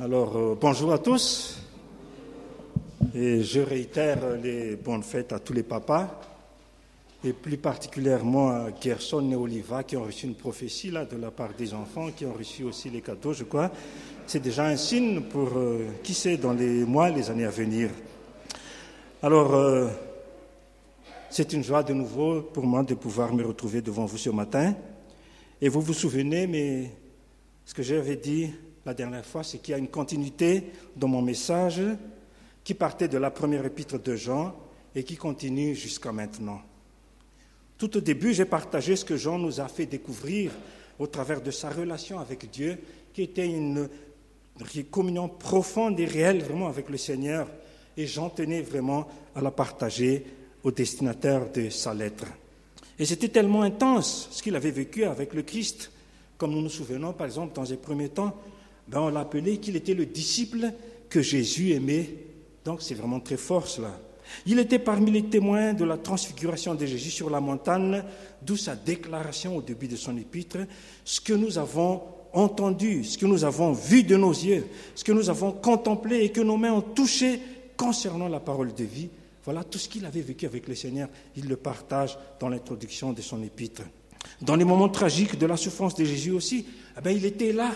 Alors, euh, bonjour à tous. Et je réitère les bonnes fêtes à tous les papas, et plus particulièrement à Gerson et Oliva qui ont reçu une prophétie là, de la part des enfants, qui ont reçu aussi les cadeaux, je crois. C'est déjà un signe pour, euh, qui sait, dans les mois, les années à venir. Alors, euh, c'est une joie de nouveau pour moi de pouvoir me retrouver devant vous ce matin. Et vous vous souvenez, mais ce que j'avais dit la dernière fois, c'est qu'il y a une continuité dans mon message qui partait de la première épître de Jean et qui continue jusqu'à maintenant. Tout au début, j'ai partagé ce que Jean nous a fait découvrir au travers de sa relation avec Dieu, qui était une communion profonde et réelle vraiment avec le Seigneur. Et Jean tenait vraiment à la partager au destinataire de sa lettre. Et c'était tellement intense ce qu'il avait vécu avec le Christ, comme nous nous souvenons par exemple dans les premiers temps, ben on l'appelait qu'il était le disciple que Jésus aimait. Donc c'est vraiment très fort cela. Il était parmi les témoins de la transfiguration de Jésus sur la montagne, d'où sa déclaration au début de son épître, ce que nous avons entendu, ce que nous avons vu de nos yeux, ce que nous avons contemplé et que nos mains ont touché concernant la parole de vie, voilà tout ce qu'il avait vécu avec le Seigneur. Il le partage dans l'introduction de son épître. Dans les moments tragiques de la souffrance de Jésus aussi, eh bien, il était là,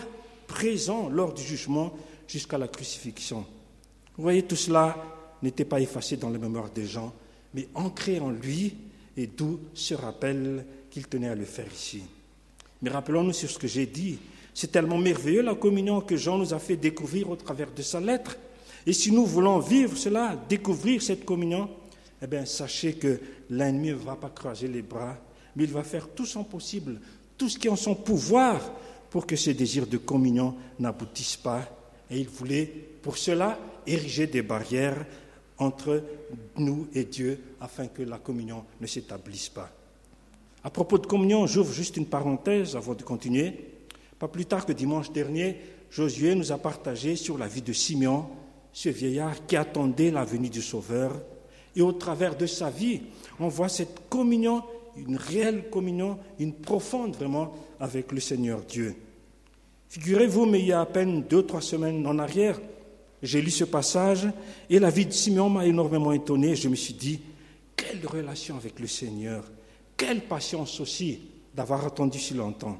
présent lors du jugement jusqu'à la crucifixion. Vous voyez, tout cela n'était pas effacé dans la mémoire des gens, mais ancré en lui, et d'où ce rappel qu'il tenait à le faire ici. Mais rappelons-nous sur ce que j'ai dit. C'est tellement merveilleux la communion que Jean nous a fait découvrir au travers de sa lettre. Et si nous voulons vivre cela, découvrir cette communion, eh bien, sachez que l'ennemi ne va pas croiser les bras, mais il va faire tout son possible, tout ce qui est en son pouvoir pour que ces désirs de communion n'aboutissent pas. Et il voulait, pour cela, ériger des barrières entre nous et Dieu afin que la communion ne s'établisse pas. À propos de communion, j'ouvre juste une parenthèse avant de continuer. Pas plus tard que dimanche dernier, Josué nous a partagé sur la vie de Simeon, ce vieillard qui attendait la venue du Sauveur. Et au travers de sa vie, on voit cette communion, une réelle communion, une profonde vraiment avec le Seigneur Dieu. Figurez-vous, mais il y a à peine deux, trois semaines en arrière, j'ai lu ce passage et la vie de Simeon m'a énormément étonné. Je me suis dit, quelle relation avec le Seigneur, quelle patience aussi d'avoir attendu si longtemps.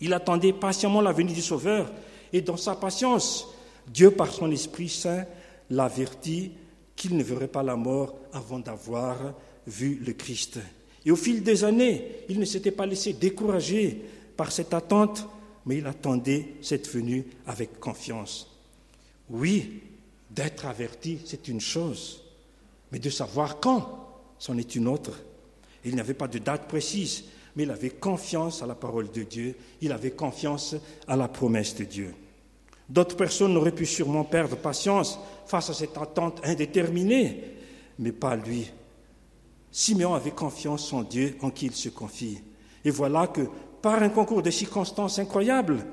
Il attendait patiemment la venue du Sauveur et dans sa patience, Dieu, par son Esprit Saint, l'avertit qu'il ne verrait pas la mort avant d'avoir vu le Christ. Et au fil des années, il ne s'était pas laissé décourager par cette attente, mais il attendait cette venue avec confiance. Oui, d'être averti, c'est une chose, mais de savoir quand, c'en est une autre. Il n'y avait pas de date précise, mais il avait confiance à la parole de Dieu, il avait confiance à la promesse de Dieu. D'autres personnes auraient pu sûrement perdre patience face à cette attente indéterminée, mais pas lui. Simeon avait confiance en Dieu en qui il se confie. Et voilà que, par un concours de circonstances incroyables,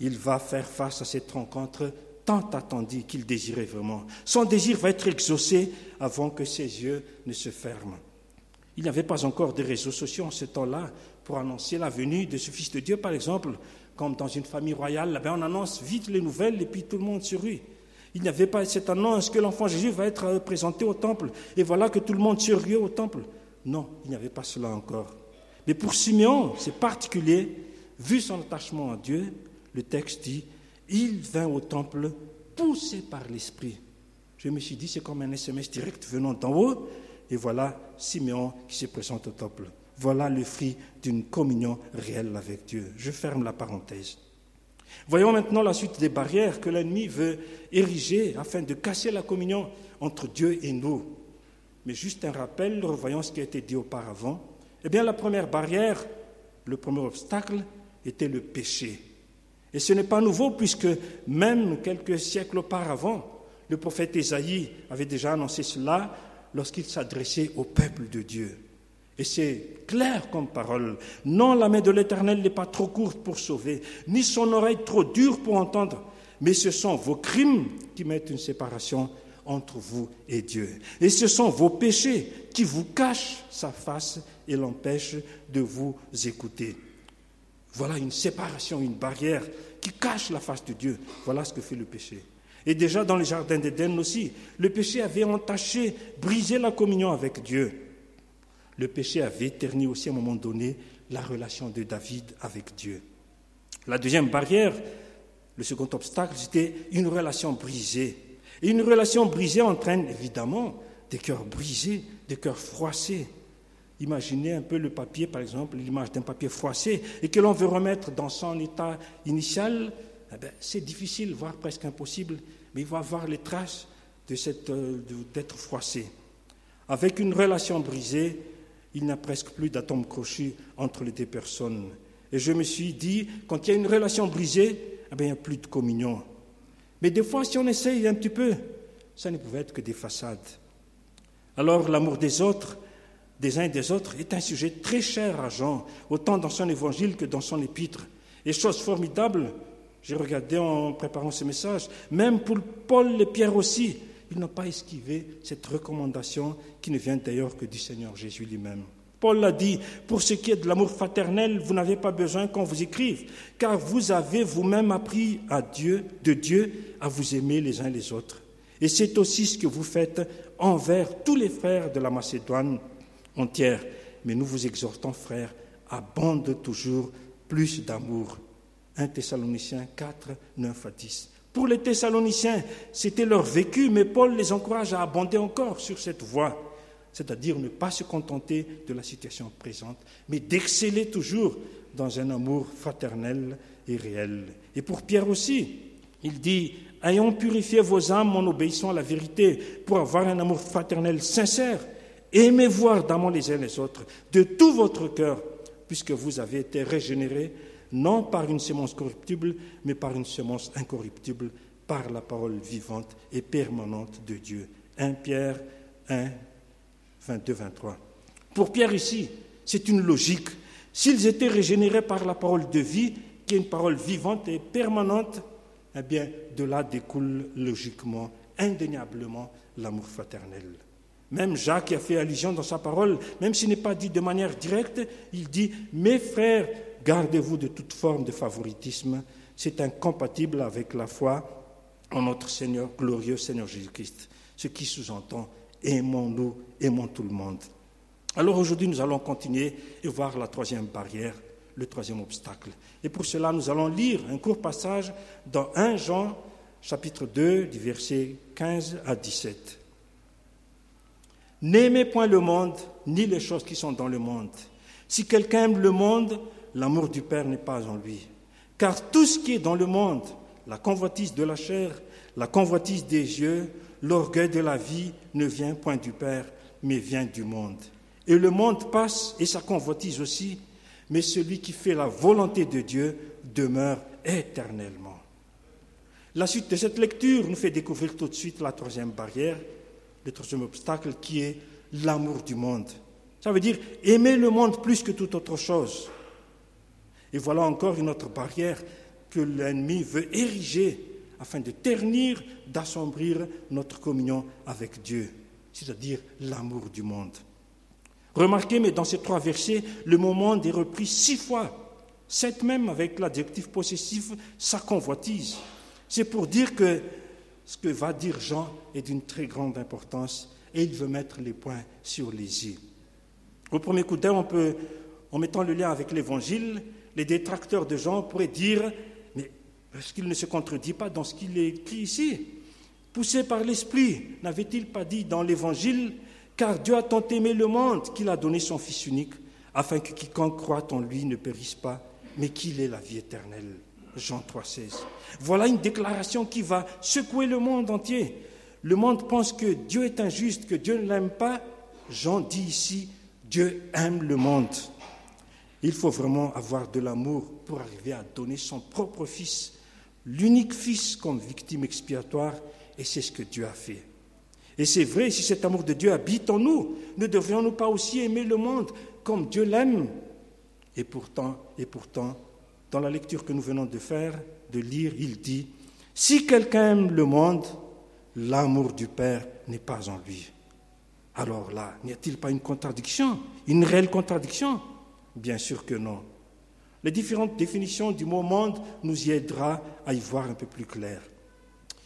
il va faire face à cette rencontre tant attendue qu'il désirait vraiment. Son désir va être exaucé avant que ses yeux ne se ferment. Il n'y avait pas encore de réseaux sociaux en ce temps-là pour annoncer la venue de ce Fils de Dieu, par exemple comme dans une famille royale, là on annonce vite les nouvelles et puis tout le monde se rue. Il n'y avait pas cette annonce que l'enfant Jésus va être présenté au temple et voilà que tout le monde se rue au temple. Non, il n'y avait pas cela encore. Mais pour Simeon, c'est particulier, vu son attachement à Dieu, le texte dit, il vint au temple poussé par l'Esprit. Je me suis dit, c'est comme un SMS direct venant d'en haut, et voilà Simeon qui se présente au temple. Voilà le fruit d'une communion réelle avec Dieu. Je ferme la parenthèse. Voyons maintenant la suite des barrières que l'ennemi veut ériger afin de casser la communion entre Dieu et nous. Mais juste un rappel, revoyons ce qui a été dit auparavant. Eh bien, la première barrière, le premier obstacle, était le péché. Et ce n'est pas nouveau puisque même quelques siècles auparavant, le prophète Ésaïe avait déjà annoncé cela lorsqu'il s'adressait au peuple de Dieu. Et c'est clair comme parole. Non, la main de l'Éternel n'est pas trop courte pour sauver, ni son oreille trop dure pour entendre, mais ce sont vos crimes qui mettent une séparation entre vous et Dieu. Et ce sont vos péchés qui vous cachent sa face et l'empêchent de vous écouter. Voilà une séparation, une barrière qui cache la face de Dieu. Voilà ce que fait le péché. Et déjà dans le jardin d'Éden aussi, le péché avait entaché, brisé la communion avec Dieu. Le péché avait terni aussi à un moment donné la relation de David avec Dieu. La deuxième barrière, le second obstacle, c'était une relation brisée. Et une relation brisée entraîne évidemment des cœurs brisés, des cœurs froissés. Imaginez un peu le papier, par exemple, l'image d'un papier froissé, et que l'on veut remettre dans son état initial, eh ben, c'est difficile, voire presque impossible, mais il va avoir les traces euh, d'être froissé. Avec une relation brisée, il n'y a presque plus d'atomes crochus entre les deux personnes. Et je me suis dit, quand il y a une relation brisée, eh bien, il n'y a plus de communion. Mais des fois, si on essaye un petit peu, ça ne pouvait être que des façades. Alors, l'amour des autres, des uns et des autres, est un sujet très cher à Jean, autant dans son évangile que dans son épître. Et chose formidable, j'ai regardé en préparant ce message, même pour Paul et Pierre aussi, ils n'ont pas esquivé cette recommandation qui ne vient d'ailleurs que du Seigneur Jésus lui-même. Paul l'a dit, pour ce qui est de l'amour fraternel, vous n'avez pas besoin qu'on vous écrive, car vous avez vous-même appris à Dieu, de Dieu, à vous aimer les uns les autres. Et c'est aussi ce que vous faites envers tous les frères de la Macédoine entière. Mais nous vous exhortons, frères, abonde toujours plus d'amour. 1 Thessaloniciens 4, 9 à 10. Pour les Thessaloniciens, c'était leur vécu, mais Paul les encourage à abonder encore sur cette voie, c'est-à-dire ne pas se contenter de la situation présente, mais d'exceller toujours dans un amour fraternel et réel. Et pour Pierre aussi, il dit, ayons purifié vos âmes en obéissant à la vérité pour avoir un amour fraternel sincère. Aimez-vous ardemment les uns les autres de tout votre cœur, puisque vous avez été régénérés non par une semence corruptible, mais par une semence incorruptible, par la parole vivante et permanente de Dieu. 1 Pierre 1, 22, 23. Pour Pierre ici, c'est une logique. S'ils étaient régénérés par la parole de vie, qui est une parole vivante et permanente, eh bien, de là découle logiquement, indéniablement, l'amour fraternel. Même Jacques a fait allusion dans sa parole, même s'il n'est pas dit de manière directe, il dit Mes frères, Gardez-vous de toute forme de favoritisme. C'est incompatible avec la foi en notre Seigneur, glorieux Seigneur Jésus-Christ. Ce qui sous-entend aimons-nous, aimons tout le monde. Alors aujourd'hui, nous allons continuer et voir la troisième barrière, le troisième obstacle. Et pour cela, nous allons lire un court passage dans 1 Jean, chapitre 2, du verset 15 à 17. N'aimez point le monde, ni les choses qui sont dans le monde. Si quelqu'un aime le monde, l'amour du Père n'est pas en lui. Car tout ce qui est dans le monde, la convoitise de la chair, la convoitise des yeux, l'orgueil de la vie ne vient point du Père, mais vient du monde. Et le monde passe et sa convoitise aussi, mais celui qui fait la volonté de Dieu demeure éternellement. La suite de cette lecture nous fait découvrir tout de suite la troisième barrière, le troisième obstacle qui est l'amour du monde. Ça veut dire aimer le monde plus que toute autre chose. Et voilà encore une autre barrière que l'ennemi veut ériger afin de ternir, d'assombrir notre communion avec Dieu, c'est-à-dire l'amour du monde. Remarquez, mais dans ces trois versets, le mot monde est repris six fois, sept même avec l'adjectif possessif, sa convoitise. C'est pour dire que ce que va dire Jean est d'une très grande importance et il veut mettre les points sur les i. Au premier coup d'œil, en mettant le lien avec l'Évangile, les détracteurs de Jean pourraient dire, mais est-ce qu'il ne se contredit pas dans ce qu'il écrit ici? Poussé par l'Esprit, n'avait-il pas dit dans l'Évangile, car Dieu a tant aimé le monde qu'il a donné son Fils unique, afin que quiconque croit en lui ne périsse pas, mais qu'il ait la vie éternelle? Jean 3,16. Voilà une déclaration qui va secouer le monde entier. Le monde pense que Dieu est injuste, que Dieu ne l'aime pas. Jean dit ici, Dieu aime le monde. Il faut vraiment avoir de l'amour pour arriver à donner son propre fils, l'unique fils comme victime expiatoire, et c'est ce que Dieu a fait. Et c'est vrai, si cet amour de Dieu habite en nous, ne devrions-nous pas aussi aimer le monde comme Dieu l'aime? Et pourtant, et pourtant, dans la lecture que nous venons de faire, de lire, il dit, si quelqu'un aime le monde, l'amour du Père n'est pas en lui. Alors là, n'y a-t-il pas une contradiction, une réelle contradiction? Bien sûr que non. Les différentes définitions du mot monde nous y aidera à y voir un peu plus clair.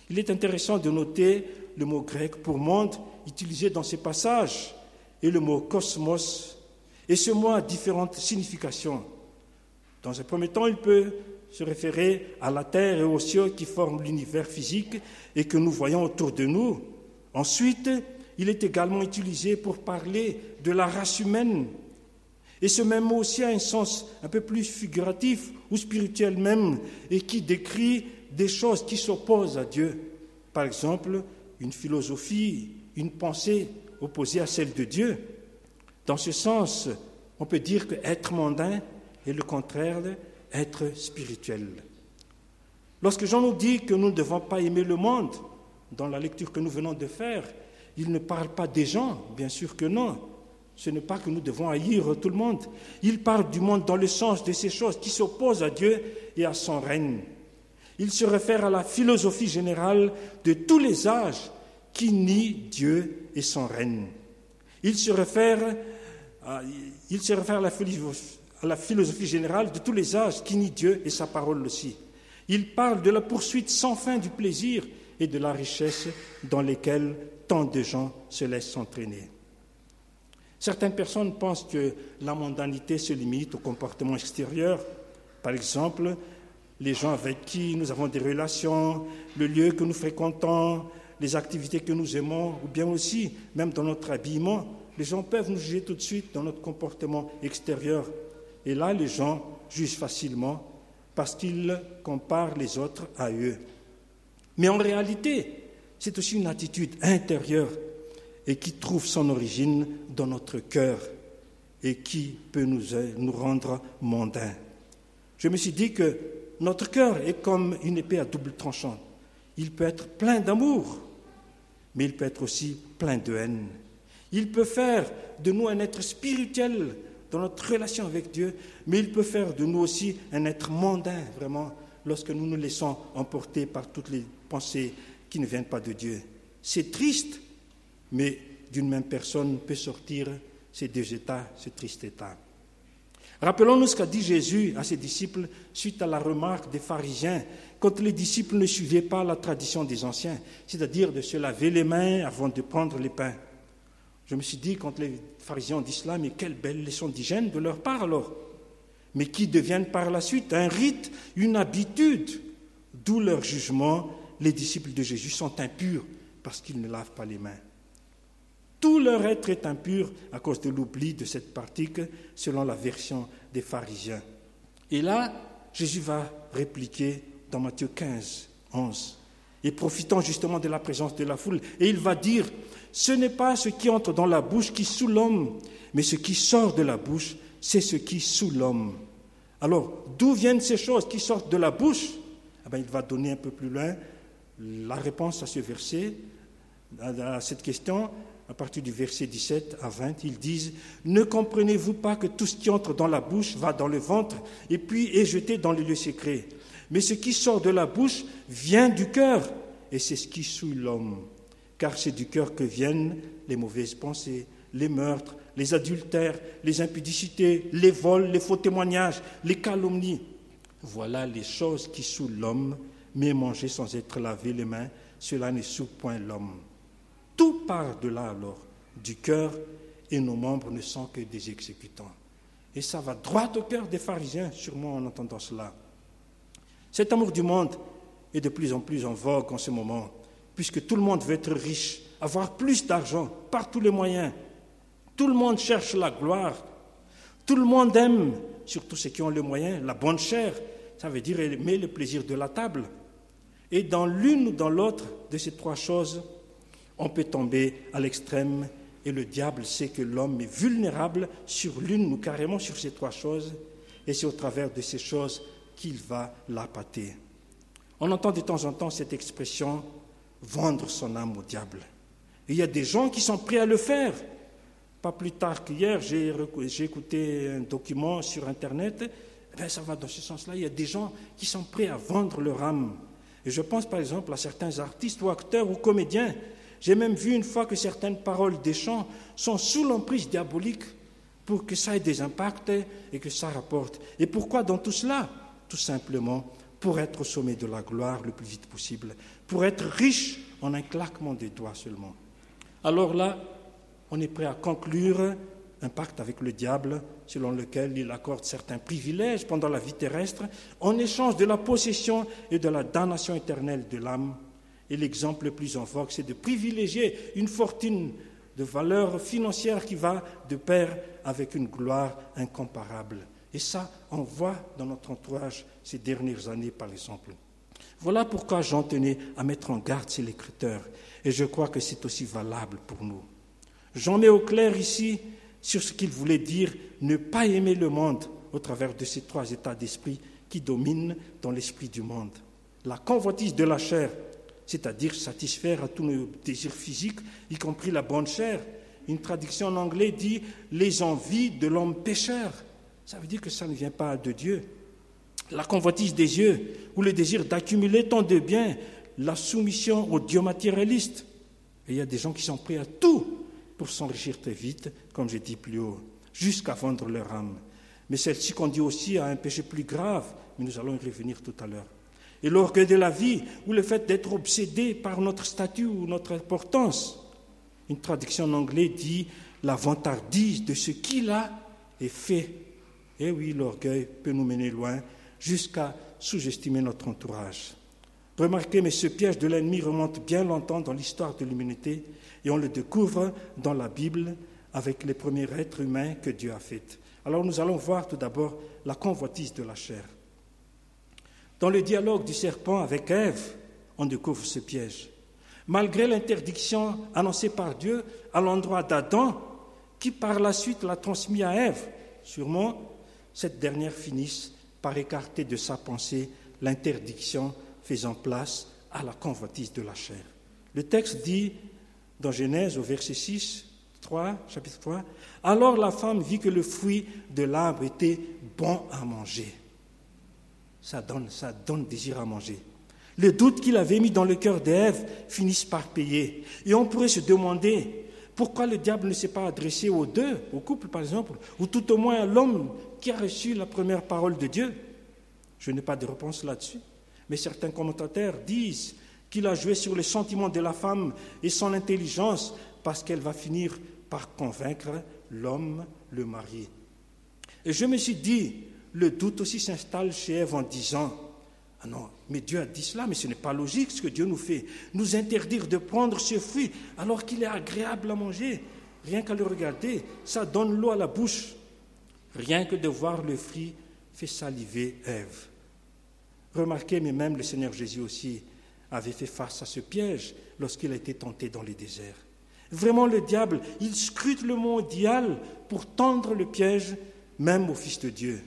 Il est intéressant de noter le mot grec pour monde utilisé dans ces passages et le mot cosmos. Et ce mot a différentes significations. Dans un premier temps, il peut se référer à la Terre et aux cieux qui forment l'univers physique et que nous voyons autour de nous. Ensuite, il est également utilisé pour parler de la race humaine. Et ce même mot aussi a un sens un peu plus figuratif ou spirituel même, et qui décrit des choses qui s'opposent à Dieu. Par exemple, une philosophie, une pensée opposée à celle de Dieu. Dans ce sens, on peut dire que être mondain est le contraire d'être spirituel. Lorsque Jean nous dit que nous ne devons pas aimer le monde, dans la lecture que nous venons de faire, il ne parle pas des gens, bien sûr que non. Ce n'est pas que nous devons haïr tout le monde. Il parle du monde dans le sens de ces choses qui s'opposent à Dieu et à son règne. Il se réfère à la philosophie générale de tous les âges qui nie Dieu et son règne. Il se réfère à, il se réfère à, la à la philosophie générale de tous les âges qui nie Dieu et sa parole aussi. Il parle de la poursuite sans fin du plaisir et de la richesse dans lesquelles tant de gens se laissent entraîner. Certaines personnes pensent que la mondanité se limite au comportement extérieur. Par exemple, les gens avec qui nous avons des relations, le lieu que nous fréquentons, les activités que nous aimons, ou bien aussi, même dans notre habillement, les gens peuvent nous juger tout de suite dans notre comportement extérieur. Et là, les gens jugent facilement parce qu'ils comparent les autres à eux. Mais en réalité, c'est aussi une attitude intérieure et qui trouve son origine dans notre cœur et qui peut nous, nous rendre mondains. Je me suis dit que notre cœur est comme une épée à double tranchant. Il peut être plein d'amour, mais il peut être aussi plein de haine. Il peut faire de nous un être spirituel notre relation avec Dieu, mais il peut faire de nous aussi un être mondain, vraiment, lorsque nous nous laissons emporter par toutes les pensées qui ne viennent pas de Dieu. C'est triste, mais d'une même personne peut sortir ces deux états, ce triste état. Rappelons-nous ce qu'a dit Jésus à ses disciples suite à la remarque des pharisiens quand les disciples ne suivaient pas la tradition des anciens, c'est-à-dire de se laver les mains avant de prendre les pains. Je me suis dit, quand les pharisiens cela, mais quelle belle leçon d'hygiène de leur part alors Mais qui deviennent par la suite un rite, une habitude, d'où leur jugement, les disciples de Jésus sont impurs parce qu'ils ne lavent pas les mains. Tout leur être est impur à cause de l'oubli de cette pratique, selon la version des pharisiens. Et là, Jésus va répliquer dans Matthieu 15, 11, et profitant justement de la présence de la foule, et il va dire, ce n'est pas ce qui entre dans la bouche qui sous l'homme, mais ce qui sort de la bouche, c'est ce qui sous l'homme. Alors, d'où viennent ces choses qui sortent de la bouche? Eh bien, Il va donner un peu plus loin la réponse à ce verset, à cette question à partir du verset 17 à 20, ils disent Ne comprenez-vous pas que tout ce qui entre dans la bouche va dans le ventre et puis est jeté dans les lieux secrets? Mais ce qui sort de la bouche vient du cœur et c'est ce qui souille l'homme. Car c'est du cœur que viennent les mauvaises pensées, les meurtres, les adultères, les impudicités, les vols, les faux témoignages, les calomnies. Voilà les choses qui souillent l'homme, mais manger sans être lavé les mains, cela ne souille point l'homme. Tout part de là alors, du cœur, et nos membres ne sont que des exécutants. Et ça va droit au cœur des pharisiens, sûrement en entendant cela. Cet amour du monde est de plus en plus en vogue en ce moment, puisque tout le monde veut être riche, avoir plus d'argent par tous les moyens. Tout le monde cherche la gloire. Tout le monde aime, surtout ceux qui ont les moyens, la bonne chair. Ça veut dire aimer le plaisir de la table. Et dans l'une ou dans l'autre de ces trois choses, on peut tomber à l'extrême et le diable sait que l'homme est vulnérable sur l'une ou carrément sur ces trois choses, et c'est au travers de ces choses qu'il va l'appâter. On entend de temps en temps cette expression vendre son âme au diable. Il y a des gens qui sont prêts à le faire. Pas plus tard qu'hier, j'ai écouté un document sur Internet. Eh ça va dans ce sens-là. Il y a des gens qui sont prêts à vendre leur âme. Et je pense par exemple à certains artistes ou acteurs ou comédiens j'ai même vu une fois que certaines paroles des chants sont sous l'emprise diabolique pour que ça ait des impacts et que ça rapporte. Et pourquoi dans tout cela? Tout simplement pour être au sommet de la gloire le plus vite possible, pour être riche en un claquement des doigts seulement. Alors là, on est prêt à conclure un pacte avec le diable selon lequel il accorde certains privilèges pendant la vie terrestre en échange de la possession et de la damnation éternelle de l'âme. Et l'exemple le plus en vogue, c'est de privilégier une fortune de valeur financière qui va de pair avec une gloire incomparable. Et ça, on voit dans notre entourage ces dernières années, par exemple. Voilà pourquoi j'en tenais à mettre en garde ces lecteurs. Et je crois que c'est aussi valable pour nous. J'en mets au clair ici sur ce qu'il voulait dire ne pas aimer le monde au travers de ces trois états d'esprit qui dominent dans l'esprit du monde. La convoitise de la chair, c'est-à-dire satisfaire à tous nos désirs physiques, y compris la bonne chair. Une traduction en anglais dit les envies de l'homme pécheur. Ça veut dire que ça ne vient pas de Dieu. La convoitise des yeux, ou le désir d'accumuler tant de biens, la soumission au Dieu matérialiste. Et il y a des gens qui sont prêts à tout pour s'enrichir très vite, comme j'ai dit plus haut, jusqu'à vendre leur âme. Mais celle-ci conduit aussi à un péché plus grave, mais nous allons y revenir tout à l'heure et l'orgueil de la vie, ou le fait d'être obsédé par notre statut ou notre importance. Une traduction en anglais dit la vantardise de ce qu'il a et fait. Et oui, l'orgueil peut nous mener loin jusqu'à sous-estimer notre entourage. Remarquez, mais ce piège de l'ennemi remonte bien longtemps dans l'histoire de l'humanité et on le découvre dans la Bible avec les premiers êtres humains que Dieu a faits. Alors nous allons voir tout d'abord la convoitise de la chair. Dans le dialogue du serpent avec Ève, on découvre ce piège. Malgré l'interdiction annoncée par Dieu à l'endroit d'Adam, qui par la suite l'a transmis à Ève, sûrement, cette dernière finisse par écarter de sa pensée l'interdiction faisant place à la convoitise de la chair. Le texte dit dans Genèse au verset 6, 3, chapitre 3, Alors la femme vit que le fruit de l'arbre était bon à manger ça donne, ça donne désir à manger. Le doute qu'il avait mis dans le cœur d'Ève finissent par payer. Et on pourrait se demander pourquoi le diable ne s'est pas adressé aux deux, au couple par exemple, ou tout au moins à l'homme qui a reçu la première parole de Dieu? Je n'ai pas de réponse là-dessus. Mais certains commentateurs disent qu'il a joué sur les sentiments de la femme et son intelligence parce qu'elle va finir par convaincre l'homme, le mari. Et je me suis dit, le doute aussi s'installe chez Ève en disant non, mais Dieu a dit cela, mais ce n'est pas logique ce que Dieu nous fait. Nous interdire de prendre ce fruit alors qu'il est agréable à manger. Rien qu'à le regarder, ça donne l'eau à la bouche. Rien que de voir le fruit fait saliver Ève. Remarquez, mais même le Seigneur Jésus aussi avait fait face à ce piège lorsqu'il a été tenté dans les déserts. Vraiment, le diable, il scrute le mondial pour tendre le piège même au Fils de Dieu.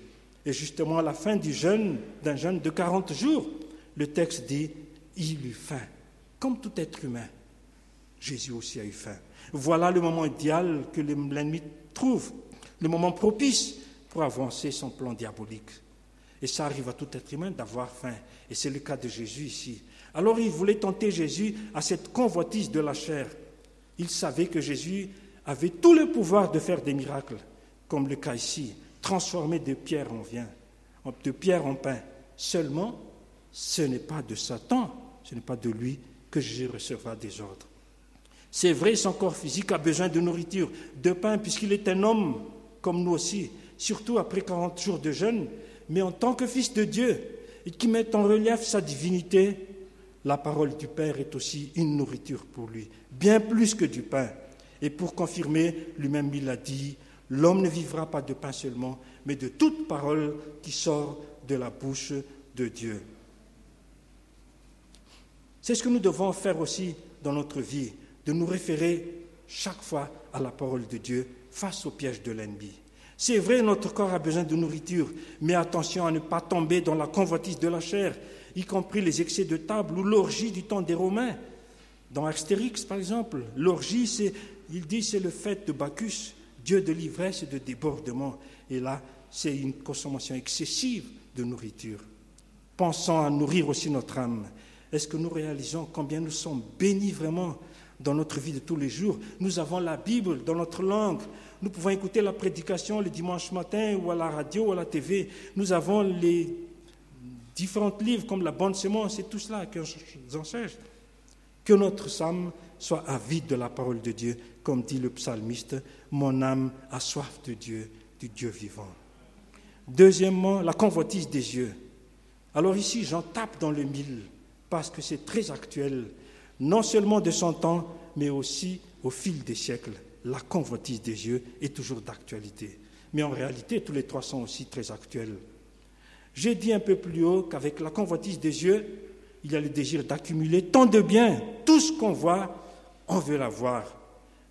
Et justement, à la fin du jeûne, d'un jeûne de 40 jours, le texte dit Il eut faim, comme tout être humain. Jésus aussi a eu faim. Voilà le moment idéal que l'ennemi trouve, le moment propice pour avancer son plan diabolique. Et ça arrive à tout être humain d'avoir faim. Et c'est le cas de Jésus ici. Alors il voulait tenter Jésus à cette convoitise de la chair. Il savait que Jésus avait tout le pouvoir de faire des miracles, comme le cas ici transformer de pierre en vin, de pierre en pain. Seulement, ce n'est pas de Satan, ce n'est pas de lui que je recevrai des ordres. C'est vrai, son corps physique a besoin de nourriture, de pain, puisqu'il est un homme comme nous aussi, surtout après 40 jours de jeûne, mais en tant que fils de Dieu, et qui met en relief sa divinité, la parole du Père est aussi une nourriture pour lui, bien plus que du pain. Et pour confirmer, lui-même il a dit, L'homme ne vivra pas de pain seulement, mais de toute parole qui sort de la bouche de Dieu. C'est ce que nous devons faire aussi dans notre vie, de nous référer chaque fois à la parole de Dieu face au piège de l'ennemi. C'est vrai, notre corps a besoin de nourriture, mais attention à ne pas tomber dans la convoitise de la chair, y compris les excès de table ou l'orgie du temps des Romains. Dans Astérix, par exemple, l'orgie, il dit, c'est le fait de Bacchus, Dieu de l'ivresse et de débordement. Et là, c'est une consommation excessive de nourriture. Pensons à nourrir aussi notre âme. Est-ce que nous réalisons combien nous sommes bénis vraiment dans notre vie de tous les jours? Nous avons la Bible dans notre langue. Nous pouvons écouter la prédication le dimanche matin ou à la radio ou à la TV. Nous avons les différents livres comme la bonne sémence et tout cela que enseigne. Que notre âme soit avide de la parole de Dieu, comme dit le psalmiste, mon âme a soif de Dieu, du Dieu vivant. Deuxièmement, la convoitise des yeux. Alors ici, j'en tape dans le mille, parce que c'est très actuel, non seulement de son temps, mais aussi au fil des siècles. La convoitise des yeux est toujours d'actualité. Mais en réalité, tous les trois sont aussi très actuels. J'ai dit un peu plus haut qu'avec la convoitise des yeux, il y a le désir d'accumuler tant de biens, tout ce qu'on voit, on veut l'avoir,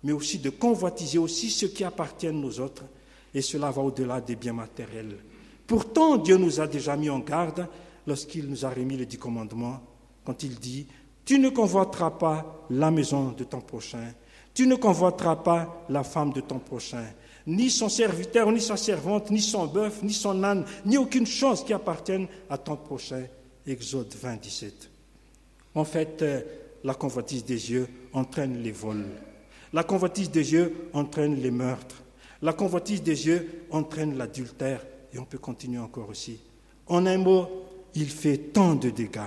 mais aussi de convoitiser aussi ce qui appartient aux autres, et cela va au-delà des biens matériels. Pourtant, Dieu nous a déjà mis en garde lorsqu'il nous a remis les dix commandements, quand il dit, tu ne convoiteras pas la maison de ton prochain, tu ne convoiteras pas la femme de ton prochain, ni son serviteur, ni sa servante, ni son bœuf, ni son âne, ni aucune chose qui appartienne à ton prochain. Exode 20, 17. En fait, euh, la convoitise des yeux entraîne les vols. La convoitise des yeux entraîne les meurtres. La convoitise des yeux entraîne l'adultère. Et on peut continuer encore aussi. En un mot, il fait tant de dégâts.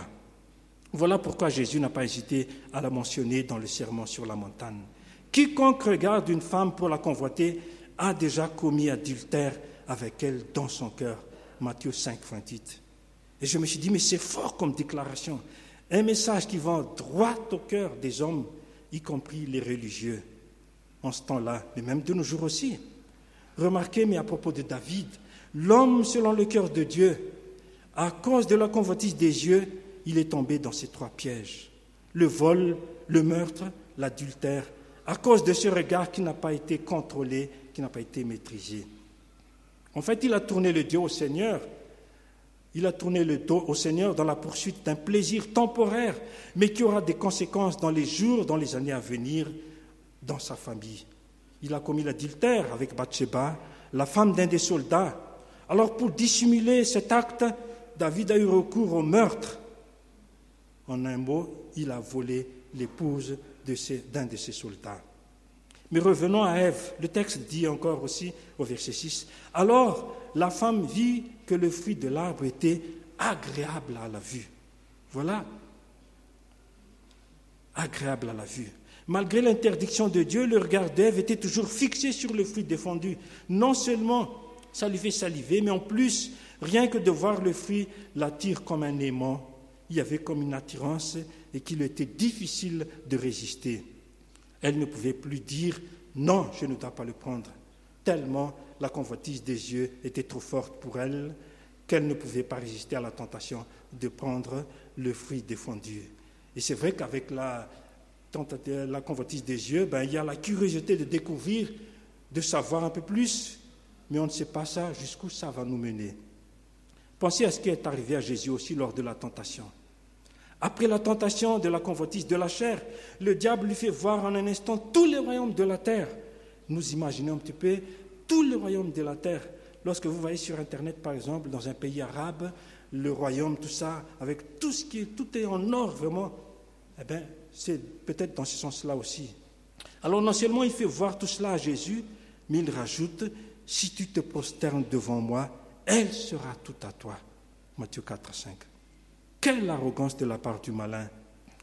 Voilà pourquoi Jésus n'a pas hésité à la mentionner dans le serment sur la montagne. Quiconque regarde une femme pour la convoiter a déjà commis adultère avec elle dans son cœur. Matthieu 5, 28. Et je me suis dit, mais c'est fort comme déclaration. Un message qui va droit au cœur des hommes, y compris les religieux, en ce temps-là, mais même de nos jours aussi. Remarquez, mais à propos de David, l'homme selon le cœur de Dieu, à cause de la convoitise des yeux, il est tombé dans ces trois pièges. Le vol, le meurtre, l'adultère, à cause de ce regard qui n'a pas été contrôlé, qui n'a pas été maîtrisé. En fait, il a tourné le Dieu au Seigneur il a tourné le dos au Seigneur dans la poursuite d'un plaisir temporaire, mais qui aura des conséquences dans les jours, dans les années à venir, dans sa famille. Il a commis l'adultère avec Bathsheba, la femme d'un des soldats. Alors pour dissimuler cet acte, David a eu recours au meurtre. En un mot, il a volé l'épouse d'un de ses soldats. Mais revenons à Ève. Le texte dit encore aussi au verset 6, Alors la femme vit que le fruit de l'arbre était agréable à la vue. Voilà. Agréable à la vue. Malgré l'interdiction de Dieu, le regard d'Ève était toujours fixé sur le fruit défendu. Non seulement ça lui fait saliver, mais en plus, rien que de voir le fruit l'attire comme un aimant. Il y avait comme une attirance et qu'il était difficile de résister. Elle ne pouvait plus dire non, je ne dois pas le prendre, tellement la convoitise des yeux était trop forte pour elle qu'elle ne pouvait pas résister à la tentation de prendre le fruit défendu. Et c'est vrai qu'avec la, la convoitise des yeux, ben, il y a la curiosité de découvrir, de savoir un peu plus, mais on ne sait pas ça jusqu'où ça va nous mener. Pensez à ce qui est arrivé à Jésus aussi lors de la tentation. Après la tentation de la convoitise de la chair, le diable lui fait voir en un instant tous les royaumes de la terre. Nous imaginons un petit peu tous les royaumes de la terre. Lorsque vous voyez sur Internet, par exemple, dans un pays arabe, le royaume, tout ça, avec tout ce qui est, tout est en or, vraiment, eh bien, c'est peut-être dans ce sens-là aussi. Alors, non seulement il fait voir tout cela à Jésus, mais il rajoute, si tu te prosternes devant moi, elle sera tout à toi. Matthieu 4, 5. Quelle arrogance de la part du malin.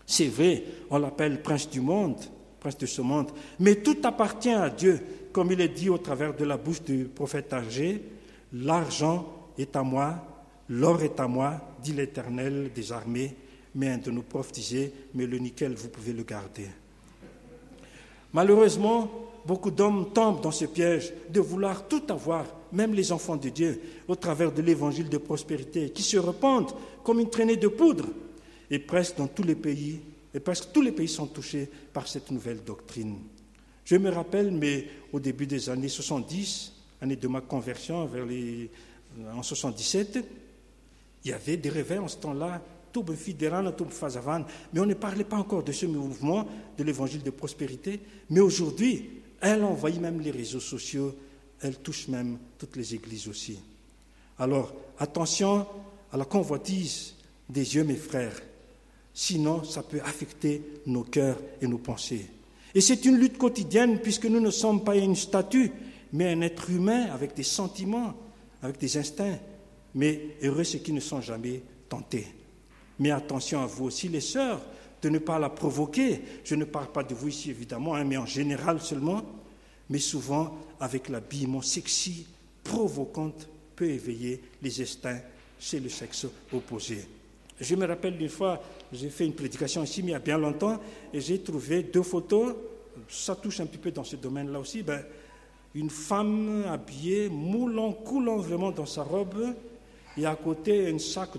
C'est vrai, on l'appelle prince du monde, prince de ce monde, mais tout appartient à Dieu, comme il est dit au travers de la bouche du prophète âgé, l'argent est à moi, l'or est à moi, dit l'Éternel des armées, mais un de nos profs disait, mais le nickel, vous pouvez le garder. Malheureusement, beaucoup d'hommes tombent dans ce piège de vouloir tout avoir, même les enfants de Dieu, au travers de l'évangile de prospérité, qui se repentent comme une traînée de poudre. Et presque dans tous les pays, et presque tous les pays sont touchés par cette nouvelle doctrine. Je me rappelle, mais au début des années 70, année de ma conversion vers les, en 77, il y avait des réveils en ce temps-là, mais on ne parlait pas encore de ce mouvement de l'évangile de prospérité. Mais aujourd'hui, elle envahit même les réseaux sociaux, elle touche même toutes les églises aussi. Alors, attention à la convoitise des yeux, mes frères. Sinon, ça peut affecter nos cœurs et nos pensées. Et c'est une lutte quotidienne puisque nous ne sommes pas une statue, mais un être humain avec des sentiments, avec des instincts. Mais heureux ceux qui ne sont jamais tentés. Mais attention à vous aussi, les sœurs, de ne pas la provoquer. Je ne parle pas de vous ici, évidemment, hein, mais en général seulement. Mais souvent, avec l'habillement sexy, provocante, peut éveiller les instincts chez le sexe opposé. Je me rappelle d'une fois, j'ai fait une prédication ici, mais il y a bien longtemps, et j'ai trouvé deux photos, ça touche un petit peu dans ce domaine-là aussi, ben, une femme habillée, moulant, coulant vraiment dans sa robe, et à côté un sac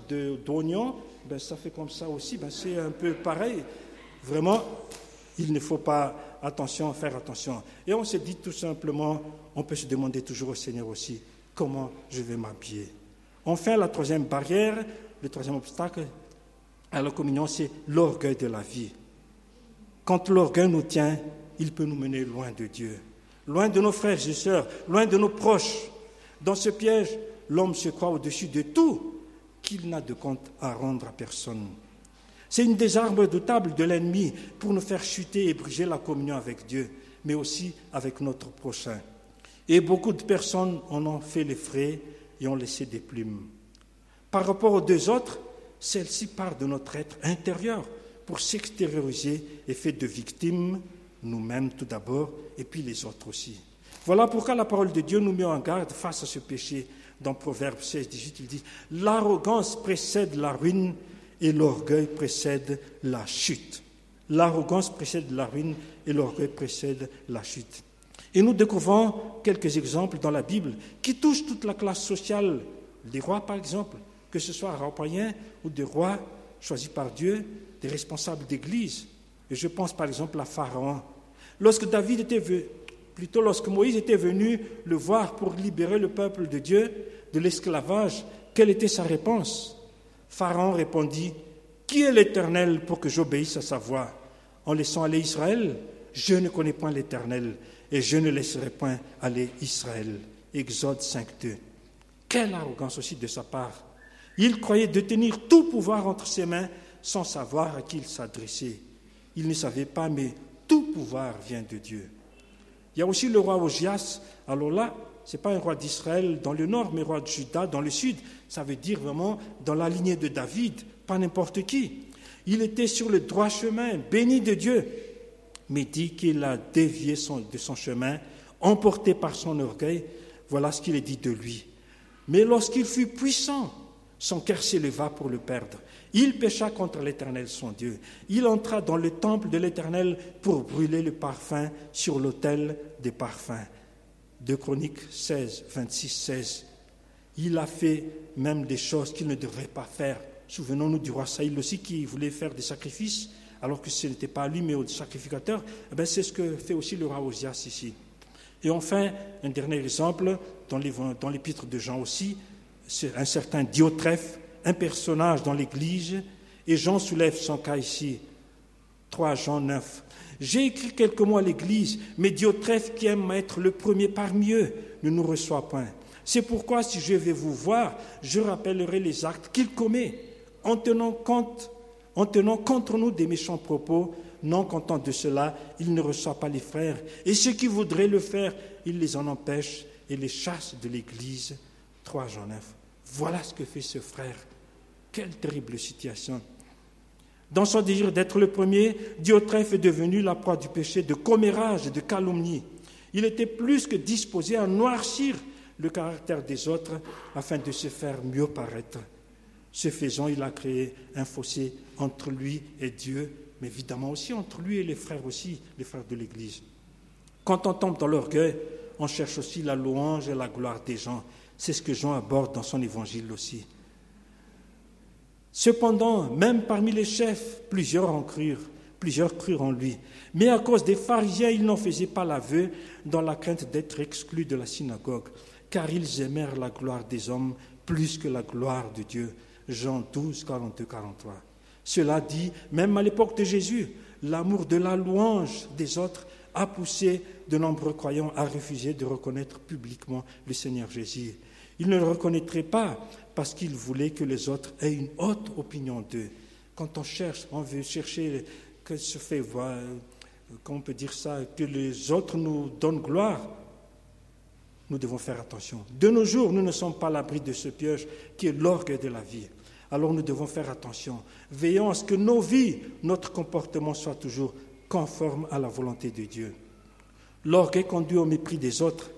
d'oignons, ben, ça fait comme ça aussi, ben, c'est un peu pareil. Vraiment, il ne faut pas attention, faire attention. Et on se dit tout simplement, on peut se demander toujours au Seigneur aussi, comment je vais m'habiller. Enfin, la troisième barrière, le troisième obstacle à la communion, c'est l'orgueil de la vie. Quand l'orgueil nous tient, il peut nous mener loin de Dieu, loin de nos frères et sœurs, loin de nos proches. Dans ce piège, l'homme se croit au-dessus de tout, qu'il n'a de compte à rendre à personne. C'est une des armes redoutables de l'ennemi pour nous faire chuter et briser la communion avec Dieu, mais aussi avec notre prochain. Et beaucoup de personnes en ont fait les frais et ont laissé des plumes. Par rapport aux deux autres, celle-ci part de notre être intérieur pour s'extérioriser et fait de victimes nous-mêmes tout d'abord et puis les autres aussi. Voilà pourquoi la parole de Dieu nous met en garde face à ce péché. Dans Proverbe 16, 18, il dit L'arrogance précède la ruine et l'orgueil précède la chute. L'arrogance précède la ruine et l'orgueil précède la chute. Et nous découvrons quelques exemples dans la Bible qui touchent toute la classe sociale, des rois par exemple, que ce soit païens ou des rois choisis par Dieu, des responsables d'église. Et je pense par exemple à Pharaon. Lorsque David était plutôt lorsque Moïse était venu le voir pour libérer le peuple de Dieu de l'esclavage, quelle était sa réponse? Pharaon répondit Qui est l'Éternel pour que j'obéisse à sa voix? En laissant aller Israël, je ne connais point l'Éternel et je ne laisserai point aller Israël. Exode 5.2. Quelle arrogance aussi de sa part. Il croyait détenir tout pouvoir entre ses mains sans savoir à qui il s'adressait. Il ne savait pas, mais tout pouvoir vient de Dieu. Il y a aussi le roi Ogias. Alors là, ce n'est pas un roi d'Israël dans le nord, mais roi de Juda dans le sud. Ça veut dire vraiment dans la lignée de David, pas n'importe qui. Il était sur le droit chemin, béni de Dieu mais dit qu'il a dévié de son chemin, emporté par son orgueil. Voilà ce qu'il est dit de lui. Mais lorsqu'il fut puissant, son cœur s'éleva pour le perdre. Il pécha contre l'Éternel, son Dieu. Il entra dans le temple de l'Éternel pour brûler le parfum sur l'autel des parfums. De Chroniques 16, 26, 16. Il a fait même des choses qu'il ne devrait pas faire. Souvenons-nous du roi Saïl aussi qui voulait faire des sacrifices alors que ce n'était pas lui mais au sacrificateur, eh c'est ce que fait aussi le roi Osias ici. Et enfin, un dernier exemple, dans l'épître de Jean aussi, c'est un certain Diotrephe, un personnage dans l'Église, et Jean soulève son cas ici. 3 Jean 9. J'ai écrit quelques mots à l'Église, mais Diotrephe, qui aime être le premier parmi eux, ne nous reçoit point. C'est pourquoi, si je vais vous voir, je rappellerai les actes qu'il commet, en tenant compte en tenant contre nous des méchants propos, non content de cela, il ne reçoit pas les frères. Et ceux qui voudraient le faire, il les en empêche et les chasse de l'Église. 3 Jean 9. Voilà ce que fait ce frère. Quelle terrible situation. Dans son désir d'être le premier, Diotrephe est devenu la proie du péché de commérage et de calomnie. Il était plus que disposé à noircir le caractère des autres afin de se faire mieux paraître. Ce faisant, il a créé un fossé entre lui et Dieu, mais évidemment aussi entre lui et les frères aussi, les frères de l'Église. Quand on tombe dans l'orgueil, on cherche aussi la louange et la gloire des gens. C'est ce que Jean aborde dans son évangile aussi. Cependant, même parmi les chefs, plusieurs en crurent, plusieurs crurent en lui. Mais à cause des pharisiens, ils n'en faisaient pas l'aveu dans la crainte d'être exclus de la synagogue, car ils aimèrent la gloire des hommes plus que la gloire de Dieu. Jean 12, 42, 43. Cela dit, même à l'époque de Jésus, l'amour de la louange des autres a poussé de nombreux croyants à refuser de reconnaître publiquement le Seigneur Jésus. Ils ne le reconnaîtraient pas parce qu'ils voulaient que les autres aient une haute opinion d'eux. Quand on cherche, on veut chercher que se fait voir, comment on peut dire ça, que les autres nous donnent gloire, nous devons faire attention. De nos jours, nous ne sommes pas l'abri de ce piège qui est l'orgue de la vie. Alors nous devons faire attention. Veillons à ce que nos vies, notre comportement soit toujours conforme à la volonté de Dieu. L'orgueil conduit au mépris des autres.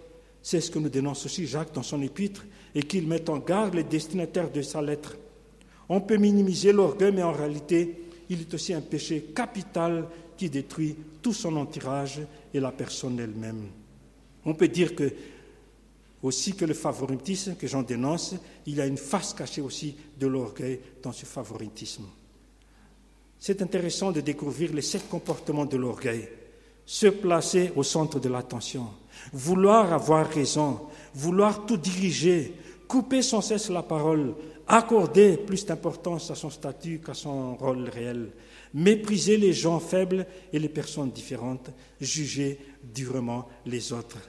C'est ce que nous dénonce aussi Jacques dans son épître et qu'il met en garde les destinataires de sa lettre. On peut minimiser l'orgueil, mais en réalité, il est aussi un péché capital qui détruit tout son entourage et la personne elle-même. On peut dire que aussi que le favoritisme que j'en dénonce, il y a une face cachée aussi de l'orgueil dans ce favoritisme. C'est intéressant de découvrir les sept comportements de l'orgueil. Se placer au centre de l'attention, vouloir avoir raison, vouloir tout diriger, couper sans cesse la parole, accorder plus d'importance à son statut qu'à son rôle réel, mépriser les gens faibles et les personnes différentes, juger durement les autres.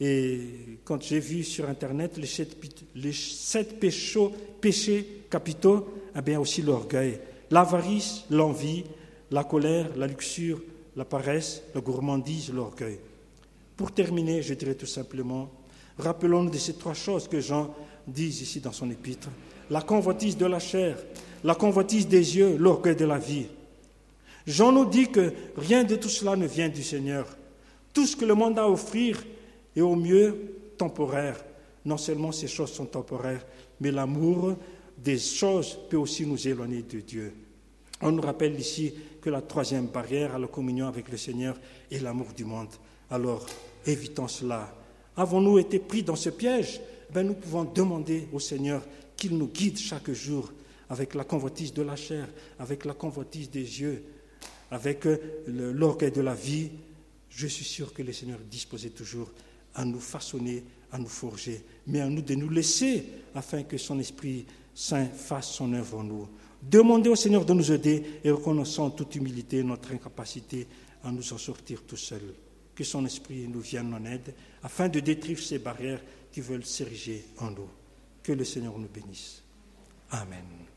Et quand j'ai vu sur Internet les sept, péchés, capitaux, eh bien aussi l'orgueil, l'avarice, l'envie, la colère, la luxure, la paresse, la gourmandise, l'orgueil. Pour terminer, je dirais tout simplement, rappelons-nous de ces trois choses que Jean dit ici dans son épître. La convoitise de la chair, la convoitise des yeux, l'orgueil de la vie. Jean nous dit que rien de tout cela ne vient du Seigneur. Tout ce que le monde a à offrir et au mieux temporaire. Non seulement ces choses sont temporaires, mais l'amour des choses peut aussi nous éloigner de Dieu. On nous rappelle ici que la troisième barrière à la communion avec le Seigneur est l'amour du monde. Alors, évitons cela. Avons-nous été pris dans ce piège? Ben, Nous pouvons demander au Seigneur qu'il nous guide chaque jour avec la convoitise de la chair, avec la convoitise des yeux, avec euh, l'orgueil de la vie. Je suis sûr que le Seigneur disposait toujours à nous façonner, à nous forger, mais à nous de nous laisser afin que son Esprit Saint fasse son œuvre en nous. Demandez au Seigneur de nous aider et reconnaissons toute humilité notre incapacité à nous en sortir tout seuls. Que son Esprit nous vienne en aide afin de détruire ces barrières qui veulent s'ériger en nous. Que le Seigneur nous bénisse. Amen.